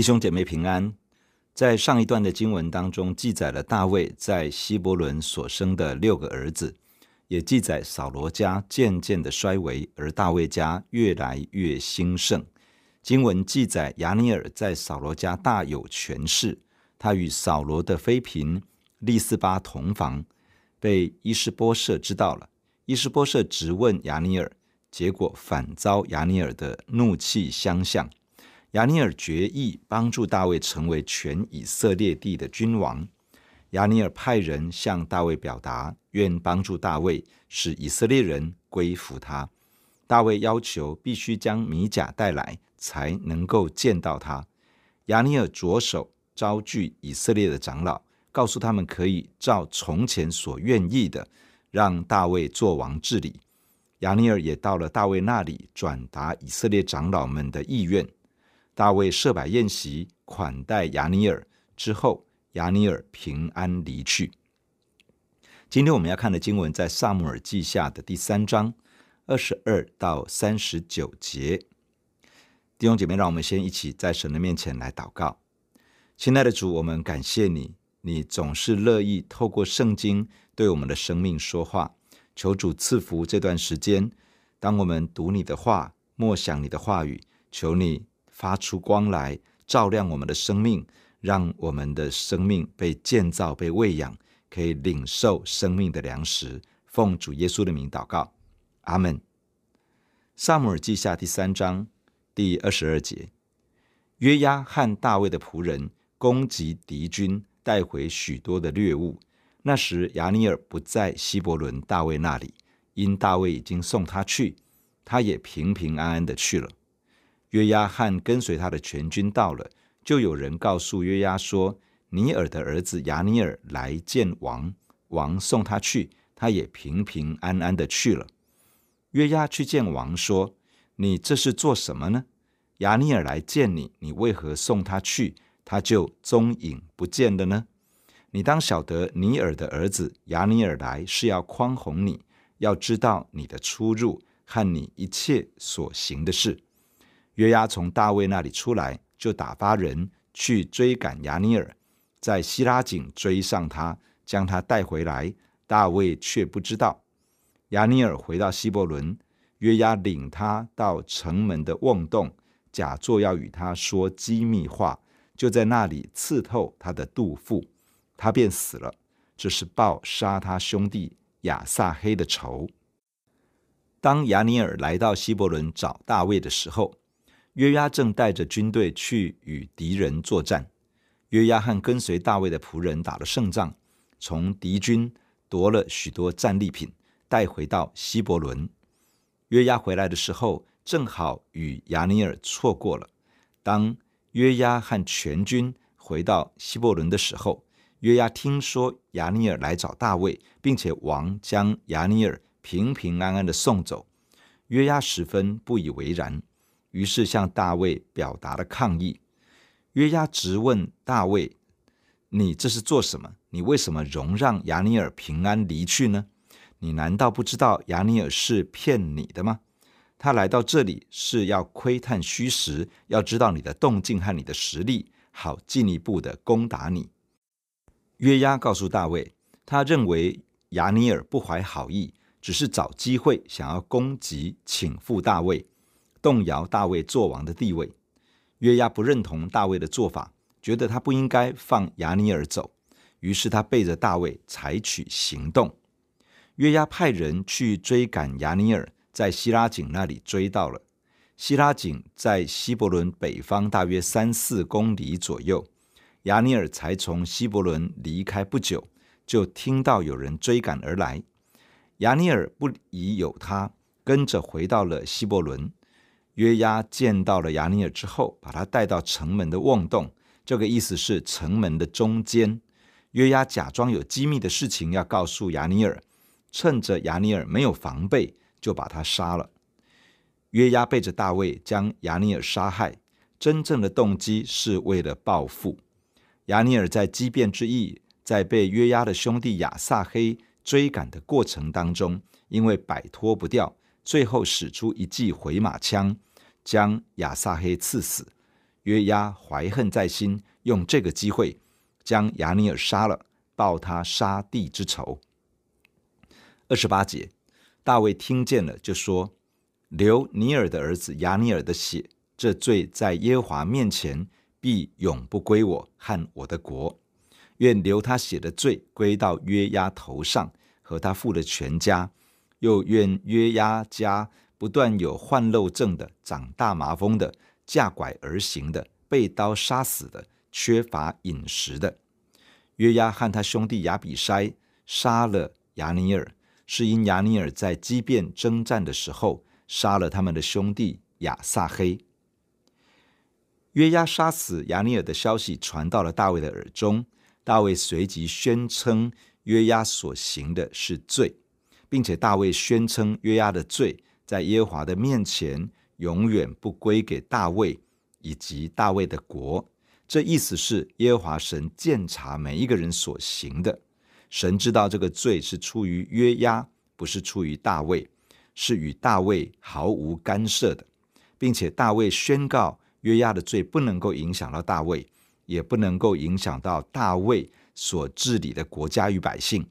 弟兄姐妹平安。在上一段的经文当中，记载了大卫在希伯伦所生的六个儿子，也记载扫罗家渐渐的衰微，而大卫家越来越兴盛。经文记载亚尼尔在扫罗家大有权势，他与扫罗的妃嫔利斯巴同房，被伊施波设知道了。伊施波设质问亚尼尔，结果反遭亚尼尔的怒气相向。亚尼尔决意帮助大卫成为全以色列地的君王。亚尼尔派人向大卫表达，愿帮助大卫，使以色列人归服他。大卫要求必须将米甲带来，才能够见到他。亚尼尔着手招聚以色列的长老，告诉他们可以照从前所愿意的，让大卫做王治理。亚尼尔也到了大卫那里，转达以色列长老们的意愿。大卫设摆宴席款待亚尼尔之后，亚尼尔平安离去。今天我们要看的经文在撒母耳记下的第三章二十二到三十九节。弟兄姐妹，让我们先一起在神的面前来祷告。亲爱的主，我们感谢你，你总是乐意透过圣经对我们的生命说话。求主赐福这段时间，当我们读你的话，默想你的话语，求你。发出光来，照亮我们的生命，让我们的生命被建造、被喂养，可以领受生命的粮食。奉主耶稣的名祷告，阿门。撒母耳记下第三章第二十二节：约押和大卫的仆人攻击敌军，带回许多的掠物。那时亚尼尔不在希伯伦大卫那里，因大卫已经送他去，他也平平安安的去了。约押和跟随他的全军到了，就有人告诉约押说：“尼尔的儿子亚尼尔来见王，王送他去，他也平平安安的去了。”约押去见王说：“你这是做什么呢？亚尼尔来见你，你为何送他去，他就踪影不见了呢？你当晓得，尼尔的儿子亚尼尔来是要宽宏你，要知道你的出入和你一切所行的事。”约押从大卫那里出来，就打发人去追赶亚尼尔，在希拉井追上他，将他带回来。大卫却不知道。亚尼尔回到希伯伦，约押领他到城门的瓮洞，假作要与他说机密话，就在那里刺透他的肚腹，他便死了。这是报杀他兄弟亚撒黑的仇。当亚尼尔来到希伯伦找大卫的时候，约押正带着军队去与敌人作战。约押和跟随大卫的仆人打了胜仗，从敌军夺了许多战利品，带回到希伯伦。约押回来的时候，正好与亚尼尔错过了。当约押和全军回到希伯伦的时候，约押听说亚尼尔来找大卫，并且王将亚尼尔平平安安的送走，约押十分不以为然。于是向大卫表达了抗议。约押直问大卫：“你这是做什么？你为什么容让亚尼尔平安离去呢？你难道不知道亚尼尔是骗你的吗？他来到这里是要窥探虚实，要知道你的动静和你的实力，好进一步的攻打你。”约押告诉大卫，他认为亚尼尔不怀好意，只是找机会想要攻击、倾覆大卫。动摇大卫作王的地位，约押不认同大卫的做法，觉得他不应该放亚尼尔走，于是他背着大卫采取行动。约押派人去追赶亚尼尔，在希拉井那里追到了。希拉井在希伯仑北方大约三四公里左右。亚尼尔才从希伯仑离开不久，就听到有人追赶而来。亚尼尔不疑有他，跟着回到了希伯仑。约押见到了亚尼尔之后，把他带到城门的瓮洞，这个意思是城门的中间。约押假装有机密的事情要告诉亚尼尔，趁着亚尼尔没有防备，就把他杀了。约押背着大卫将亚尼尔杀害，真正的动机是为了报复。亚尼尔在机变之役，在被约押的兄弟亚撒黑追赶的过程当中，因为摆脱不掉。最后使出一记回马枪，将亚撒黑刺死。约押怀恨在心，用这个机会将亚尼尔杀了，报他杀弟之仇。二十八节，大卫听见了，就说：“流尼尔的儿子亚尼尔的血，这罪在耶和华面前必永不归我和我的国。愿流他血的罪归到约押头上和他父的全家，又愿约押家不断有患漏症的、长大麻风的、架拐而行的、被刀杀死的、缺乏饮食的。”约押和他兄弟亚比筛杀了亚尼尔，是因亚尼尔在基遍征战的时候杀了他们的兄弟亚撒黑。约押杀死亚尼尔的消息传到了大卫的耳中，大卫随即宣称约押所行的是罪，并且大卫宣称约押的罪在耶和华的面前永远不归给大卫以及大卫的国。这意思是耶和华神鉴察每一个人所行的，神知道这个罪是出于约押，不是出于大卫，是与大卫毫无干涉的，并且大卫宣告约押的罪不能够影响到大卫，也不能够影响到大卫所治理的国家与百姓。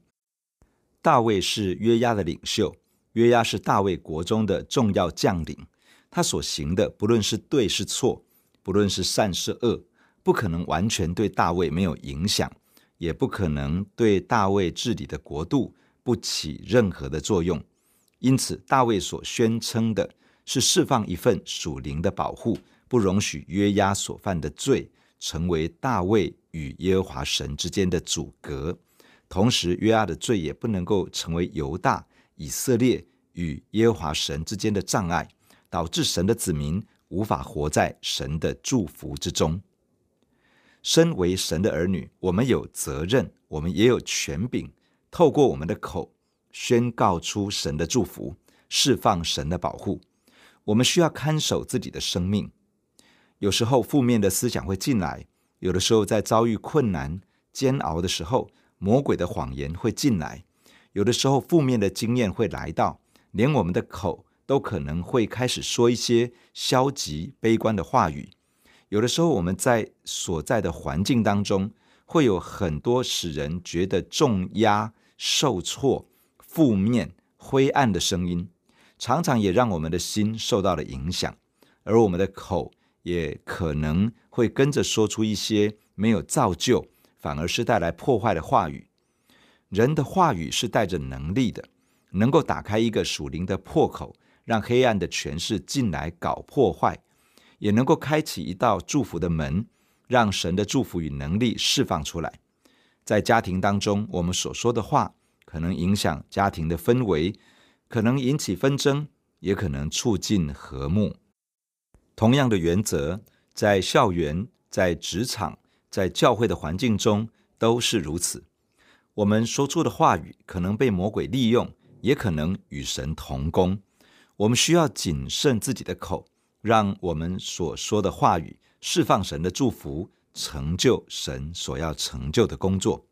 大卫是约押的领袖，约押是大卫国中的重要将领，他所行的不论是对是错，不论是善是恶。不可能完全对大卫没有影响，也不可能对大卫治理的国度不起任何的作用。因此，大卫所宣称的是释放一份属灵的保护，不容许约押所犯的罪成为大卫与耶和华神之间的阻隔。同时，约押的罪也不能够成为犹大、以色列与耶和华神之间的障碍，导致神的子民无法活在神的祝福之中。身为神的儿女，我们有责任，我们也有权柄，透过我们的口宣告出神的祝福，释放神的保护。我们需要看守自己的生命。有时候负面的思想会进来，有的时候在遭遇困难、煎熬的时候，魔鬼的谎言会进来。有的时候负面的经验会来到，连我们的口都可能会开始说一些消极、悲观的话语。有的时候，我们在所在的环境当中，会有很多使人觉得重压、受挫、负面、灰暗的声音，常常也让我们的心受到了影响，而我们的口也可能会跟着说出一些没有造就，反而是带来破坏的话语。人的话语是带着能力的，能够打开一个属灵的破口，让黑暗的权势进来搞破坏。也能够开启一道祝福的门，让神的祝福与能力释放出来。在家庭当中，我们所说的话可能影响家庭的氛围，可能引起纷争，也可能促进和睦。同样的原则，在校园、在职场、在教会的环境中都是如此。我们说出的话语可能被魔鬼利用，也可能与神同工。我们需要谨慎自己的口。让我们所说的话语释放神的祝福，成就神所要成就的工作。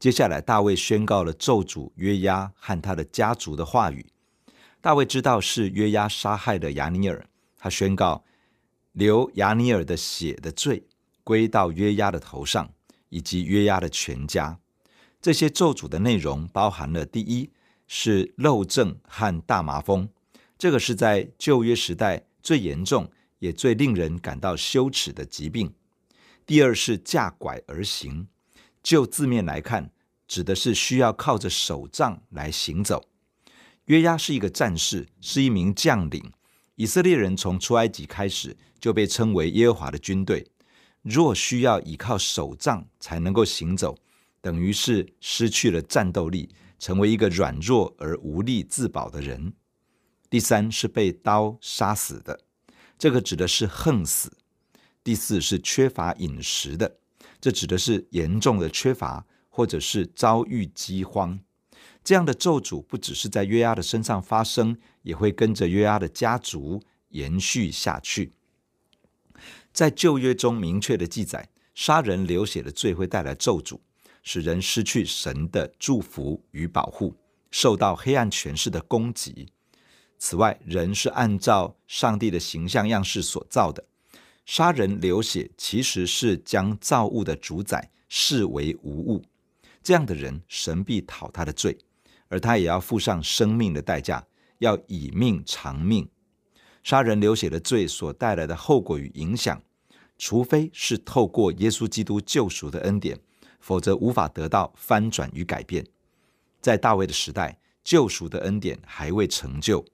接下来，大卫宣告了咒诅约押和他的家族的话语。大卫知道是约押杀害了亚尼尔，他宣告流亚尼尔的血的罪归到约押的头上，以及约押的全家。这些咒诅的内容包含了：第一是漏症和大麻风，这个是在旧约时代。最严重也最令人感到羞耻的疾病。第二是架拐而行，就字面来看，指的是需要靠着手杖来行走。约押是一个战士，是一名将领。以色列人从出埃及开始就被称为耶和华的军队。若需要依靠手杖才能够行走，等于是失去了战斗力，成为一个软弱而无力自保的人。第三是被刀杀死的，这个指的是横死。第四是缺乏饮食的，这指的是严重的缺乏，或者是遭遇饥荒。这样的咒诅不只是在约押的身上发生，也会跟着约押的家族延续下去。在旧约中明确的记载，杀人流血的罪会带来咒诅，使人失去神的祝福与保护，受到黑暗权势的攻击。此外，人是按照上帝的形象样式所造的，杀人流血其实是将造物的主宰视为无物，这样的人，神必讨他的罪，而他也要付上生命的代价，要以命偿命。杀人流血的罪所带来的后果与影响，除非是透过耶稣基督救赎的恩典，否则无法得到翻转与改变。在大卫的时代，救赎的恩典还未成就，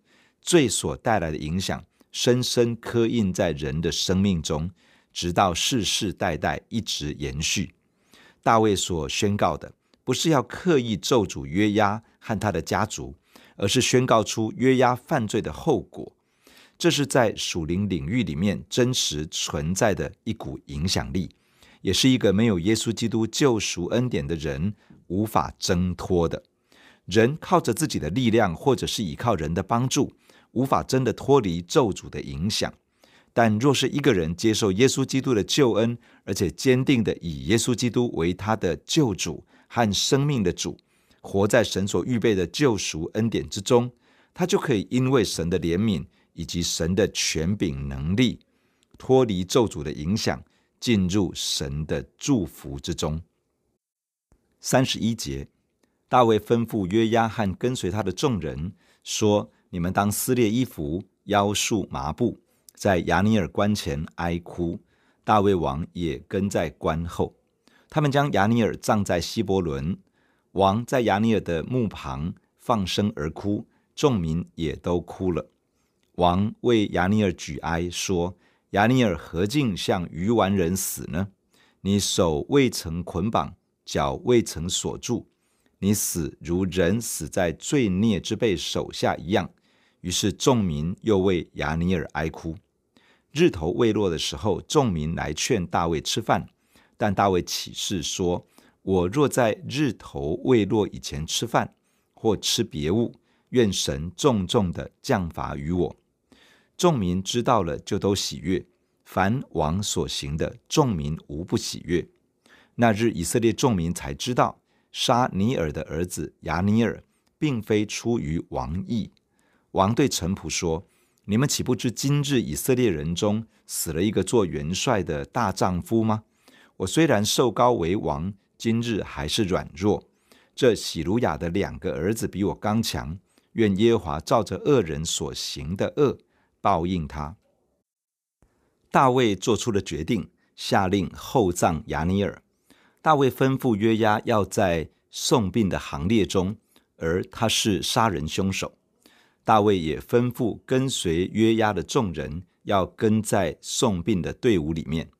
罪所带来的影响深深刻印在人的生命中，直到世世代代一直延续。大卫所宣告的，不是要刻意咒诅约押和他的家族，而是宣告出约押犯罪的后果。这是在属灵领域里面真实存在的一股影响力，也是一个没有耶稣基督救赎恩典的人无法挣脱的。人靠着自己的力量，或者是依靠人的帮助，无法真的脱离咒诅的影响。但若是一个人接受耶稣基督的救恩，而且坚定的以耶稣基督为他的救主和生命的主，活在神所预备的救赎恩典之中，他就可以因为神的怜悯以及神的权柄能力，脱离咒诅的影响，进入神的祝福之中。三十一节。大卫吩咐约押和跟随他的众人说：“你们当撕裂衣服，腰束麻布，在亚尼尔关前哀哭。大卫王也跟在关后。他们将亚尼尔葬在希伯伦。王在亚尼尔的墓旁放声而哭，众民也都哭了。王为亚尼尔举哀，说：亚尼尔何竟像鱼丸人死呢？你手未曾捆绑，脚未曾锁住。”你死如人死在罪孽之辈手下一样。于是众民又为亚尼尔哀哭。日头未落的时候，众民来劝大卫吃饭，但大卫起誓说：“我若在日头未落以前吃饭，或吃别物，愿神重重的降罚于我。”众民知道了，就都喜悦。凡王所行的，众民无不喜悦。那日以色列众民才知道。杀尼尔的儿子亚尼尔，并非出于王意。王对臣仆说：“你们岂不知今日以色列人中死了一个做元帅的大丈夫吗？我虽然受高为王，今日还是软弱。这喜鲁雅的两个儿子比我刚强。愿耶和华照着恶人所行的恶报应他。”大卫做出了决定，下令厚葬亚尼尔。大卫吩咐约押要在送殡的行列中，而他是杀人凶手。大卫也吩咐跟随约押的众人要跟在送殡的队伍里面。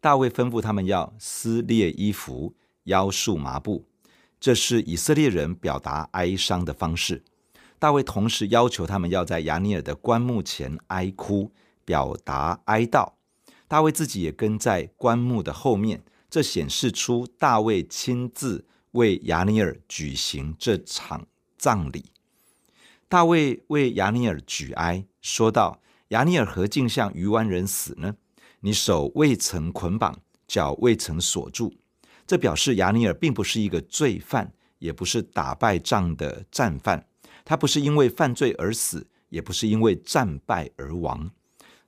大卫吩咐他们要撕裂衣服，腰束麻布，这是以色列人表达哀伤的方式。大卫同时要求他们要在亚尼尔的棺木前哀哭，表达哀悼。大卫自己也跟在棺木的后面。这显示出大卫亲自为亚尼尔举行这场葬礼。大卫为亚尼尔举哀，说道：“亚尼尔何竟像鱼湾人死呢？你手未曾捆绑，脚未曾锁住。”这表示亚尼尔并不是一个罪犯，也不是打败仗的战犯。他不是因为犯罪而死，也不是因为战败而亡。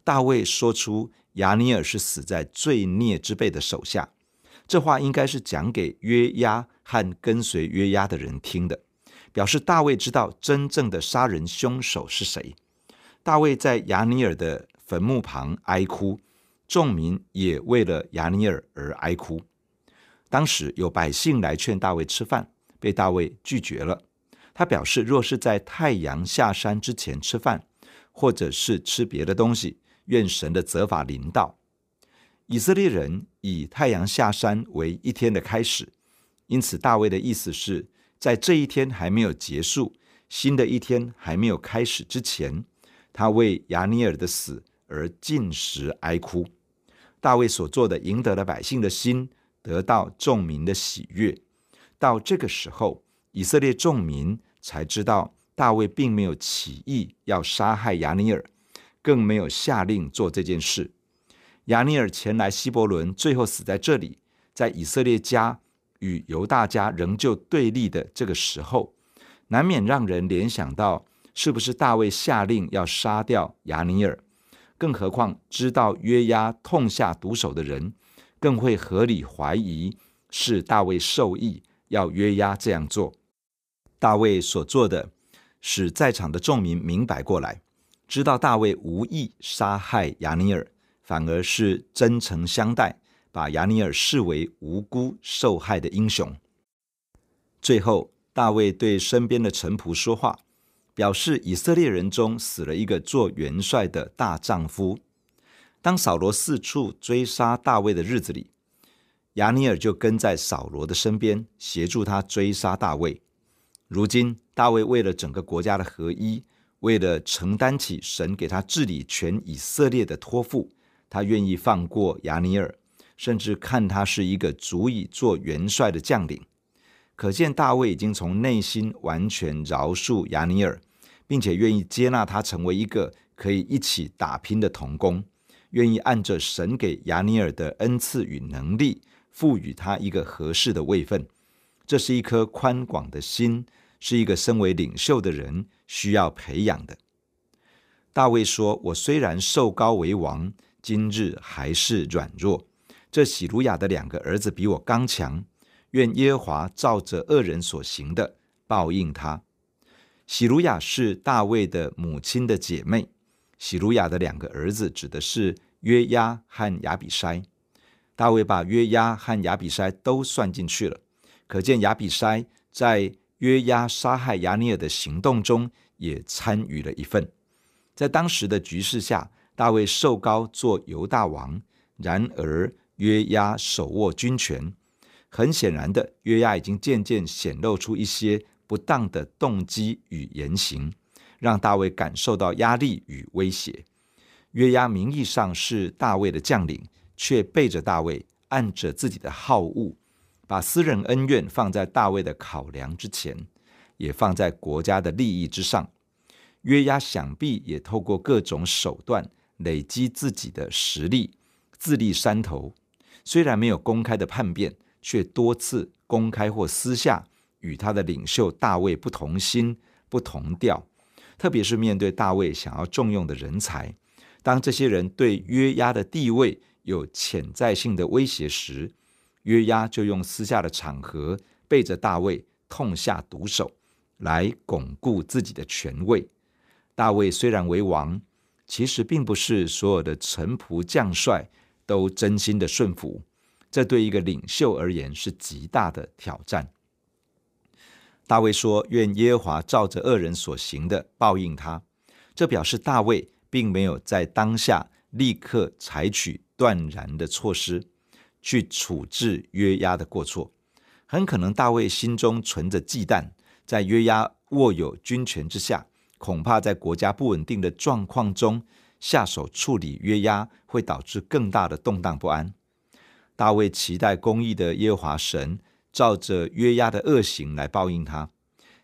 大卫说出亚尼尔是死在罪孽之辈的手下。这话应该是讲给约押和跟随约押的人听的，表示大卫知道真正的杀人凶手是谁。大卫在亚尼尔的坟墓旁哀哭，众民也为了亚尼尔而哀哭。当时有百姓来劝大卫吃饭，被大卫拒绝了。他表示，若是在太阳下山之前吃饭，或者是吃别的东西，愿神的责罚临到。以色列人以太阳下山为一天的开始，因此大卫的意思是在这一天还没有结束，新的一天还没有开始之前，他为亚尼尔的死而禁食哀哭。大卫所做的赢得了百姓的心，得到众民的喜悦。到这个时候，以色列众民才知道大卫并没有起意要杀害亚尼尔，更没有下令做这件事。亚尼尔前来希伯伦，最后死在这里。在以色列家与犹大家仍旧对立的这个时候，难免让人联想到，是不是大卫下令要杀掉亚尼尔？更何况知道约押痛下毒手的人，更会合理怀疑是大卫授意要约押这样做。大卫所做的，使在场的众民明白过来，知道大卫无意杀害亚尼尔，反而是真诚相待，把亚尼尔视为无辜受害的英雄。最后，大卫对身边的臣仆说话。表示以色列人中死了一个做元帅的大丈夫。当扫罗四处追杀大卫的日子里，亚尼尔就跟在扫罗的身边，协助他追杀大卫。如今，大卫为了整个国家的合一，为了承担起神给他治理全以色列的托付，他愿意放过亚尼尔，甚至看他是一个足以做元帅的将领。可见，大卫已经从内心完全饶恕亚尼尔。并且愿意接纳他成为一个可以一起打拼的同工，愿意按着神给亚尼尔的恩赐与能力，赋予他一个合适的位分。这是一颗宽广的心，是一个身为领袖的人需要培养的。大卫说：“我虽然受高为王，今日还是软弱。这洗鲁雅的两个儿子比我刚强，愿耶和华照着恶人所行的报应他。”洗鲁雅是大卫的母亲的姐妹。洗鲁雅的两个儿子指的是约押和亚比筛。大卫把约押和亚比筛都算进去了，可见亚比筛在约押杀害亚尼尔的行动中也参与了一份。在当时的局势下，大卫受膏做犹大王，然而约押手握军权。很显然的，约押已经渐渐显露出一些。不当的动机与言行，让大卫感受到压力与威胁。约押名义上是大卫的将领，却背着大卫，按着自己的好恶，把私人恩怨放在大卫的考量之前，也放在国家的利益之上。约押想必也透过各种手段累积自己的实力，自立山头。虽然没有公开的叛变，却多次公开或私下。与他的领袖大卫不同心、不同调，特别是面对大卫想要重用的人才，当这些人对约押的地位有潜在性的威胁时，约押就用私下的场合背着大卫痛下毒手，来巩固自己的权位。大卫虽然为王，其实并不是所有的臣仆将帅都真心的顺服，这对一个领袖而言是极大的挑战。大卫说：“愿耶和华照着恶人所行的报应他。”这表示大卫并没有在当下立刻采取断然的措施去处置约押的过错。很可能大卫心中存着忌惮，在约押握有军权之下，恐怕在国家不稳定的状况中下手处理约押，会导致更大的动荡不安。大卫期待公义的耶和华神。照着约押的恶行来报应他，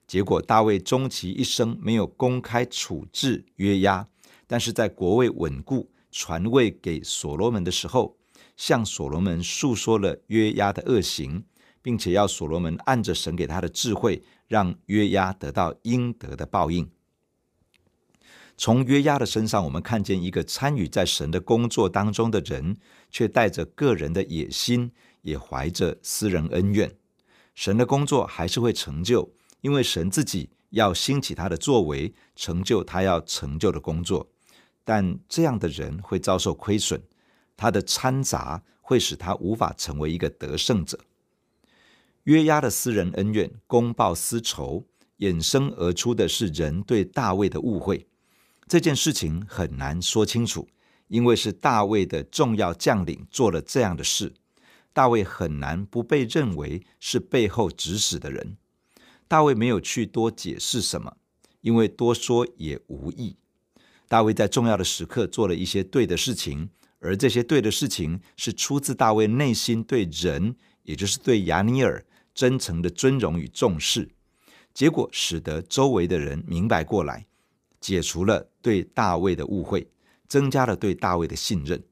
结果大卫终其一生没有公开处置约押，但是在国位稳固、传位给所罗门的时候，向所罗门诉说了约押的恶行，并且要所罗门按着神给他的智慧，让约押得到应得的报应。从约押的身上，我们看见一个参与在神的工作当中的人，却带着个人的野心。也怀着私人恩怨，神的工作还是会成就，因为神自己要兴起他的作为，成就他要成就的工作。但这样的人会遭受亏损，他的掺杂会使他无法成为一个得胜者。约押的私人恩怨、公报私仇，衍生而出的是人对大卫的误会。这件事情很难说清楚，因为是大卫的重要将领做了这样的事。大卫很难不被认为是背后指使的人。大卫没有去多解释什么，因为多说也无益。大卫在重要的时刻做了一些对的事情，而这些对的事情是出自大卫内心对人，也就是对亚尼尔真诚的尊荣与重视。结果使得周围的人明白过来，解除了对大卫的误会，增加了对大卫的信任。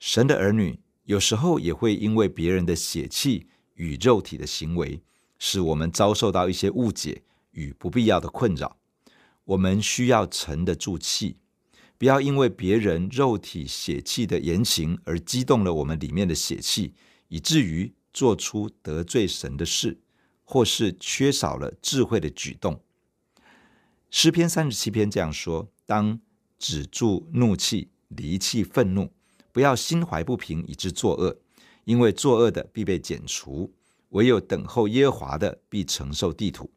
神的儿女。有时候也会因为别人的血气与肉体的行为，使我们遭受到一些误解与不必要的困扰。我们需要沉得住气，不要因为别人肉体血气的言行而激动了我们里面的血气，以至于做出得罪神的事，或是缺少了智慧的举动。诗篇三十七篇这样说：当止住怒气，离弃愤怒，不要心怀不平以致作恶，因为作恶的必被剪除，唯有等候耶和华的必承受地土。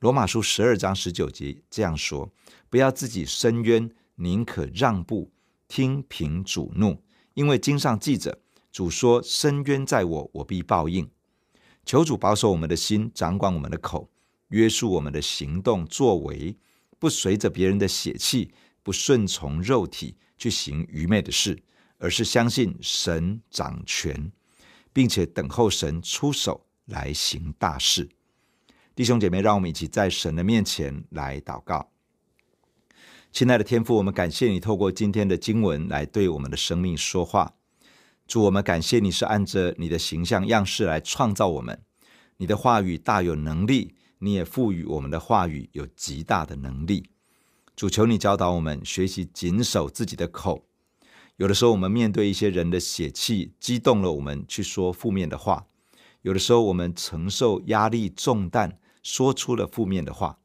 罗马书十二章十九节这样说：不要自己伸冤。宁可让步，听凭主怒，因为经上记着，主说：“伸冤在我，我必报应。”求主保守我们的心，掌管我们的口，约束我们的行动作为，不随着别人的血气，不顺从肉体去行愚昧的事，而是相信神掌权，并且等候神出手来行大事。弟兄姐妹，让我们一起在神的面前来祷告。亲爱的天父，我们感谢你透过今天的经文来对我们的生命说话。主，我们感谢你是按着你的形象样式来创造我们。你的话语大有能力，你也赋予我们的话语有极大的能力。主，求你教导我们学习谨守自己的口。有的时候，我们面对一些人的血气，激动了我们去说负面的话；有的时候，我们承受压力重担，说出了负面的话；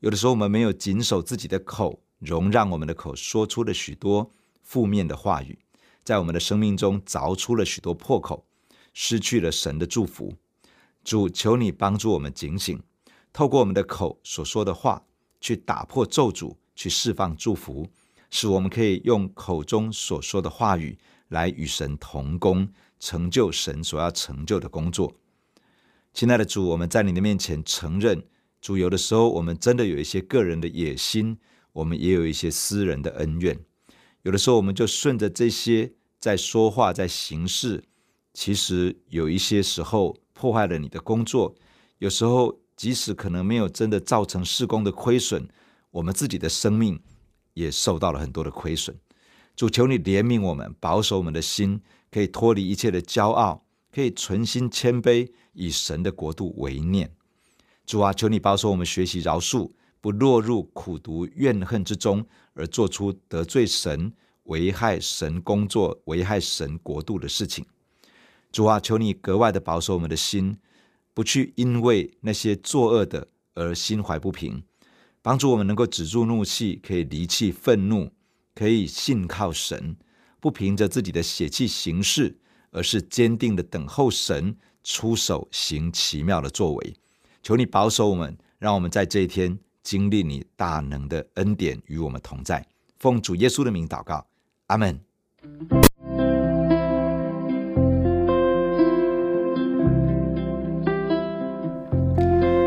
有的时候，我们没有谨守自己的口。容让我们的口说出了许多负面的话语，在我们的生命中凿出了许多破口，失去了神的祝福。主，求你帮助我们警醒，透过我们的口所说的话，去打破咒诅，去释放祝福，使我们可以用口中所说的话语来与神同工，成就神所要成就的工作。亲爱的主，我们在你的面前承认，主，有的时候我们真的有一些个人的野心。我们也有一些私人的恩怨，有的时候我们就顺着这些在说话，在行事，其实有一些时候破坏了你的工作。有时候即使可能没有真的造成事工的亏损，我们自己的生命也受到了很多的亏损。主，求你怜悯我们，保守我们的心，可以脱离一切的骄傲，可以存心谦卑，以神的国度为念。主啊，求你保守我们学习饶恕。不落入苦毒怨恨之中，而做出得罪神、危害神工作、危害神国度的事情。主啊，求你格外的保守我们的心，不去因为那些作恶的而心怀不平，帮助我们能够止住怒气，可以离弃愤怒，可以信靠神，不凭着自己的血气行事，而是坚定的等候神出手行奇妙的作为。求你保守我们，让我们在这一天。经历你大能的恩典与我们同在，奉主耶稣的名祷告，阿门。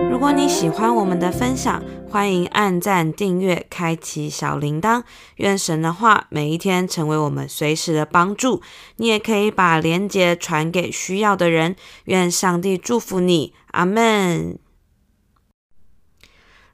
如果你喜欢我们的分享，欢迎按赞、订阅、开启小铃铛。愿神的话每一天成为我们随时的帮助。你也可以把连结传给需要的人。愿上帝祝福你，阿门。